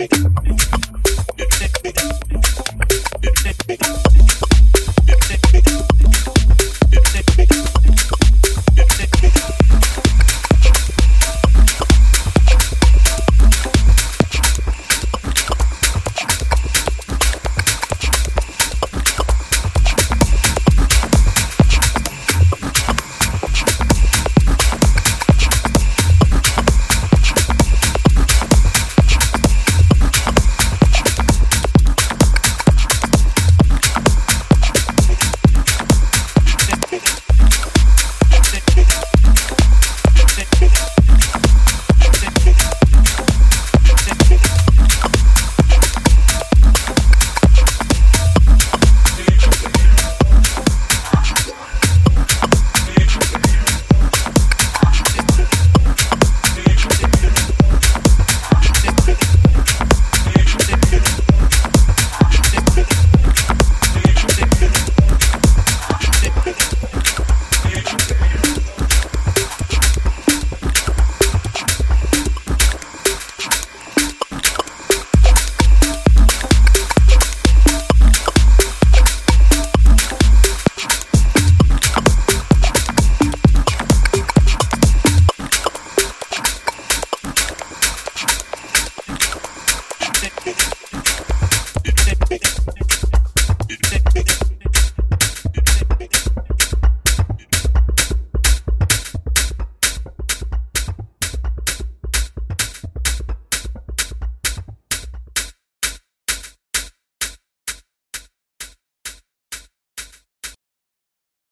i'm Yeah.